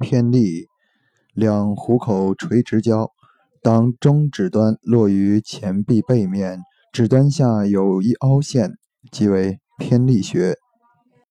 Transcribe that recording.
偏立，两虎口垂直交，当中指端落于前臂背面，指端下有一凹陷，即为偏立穴。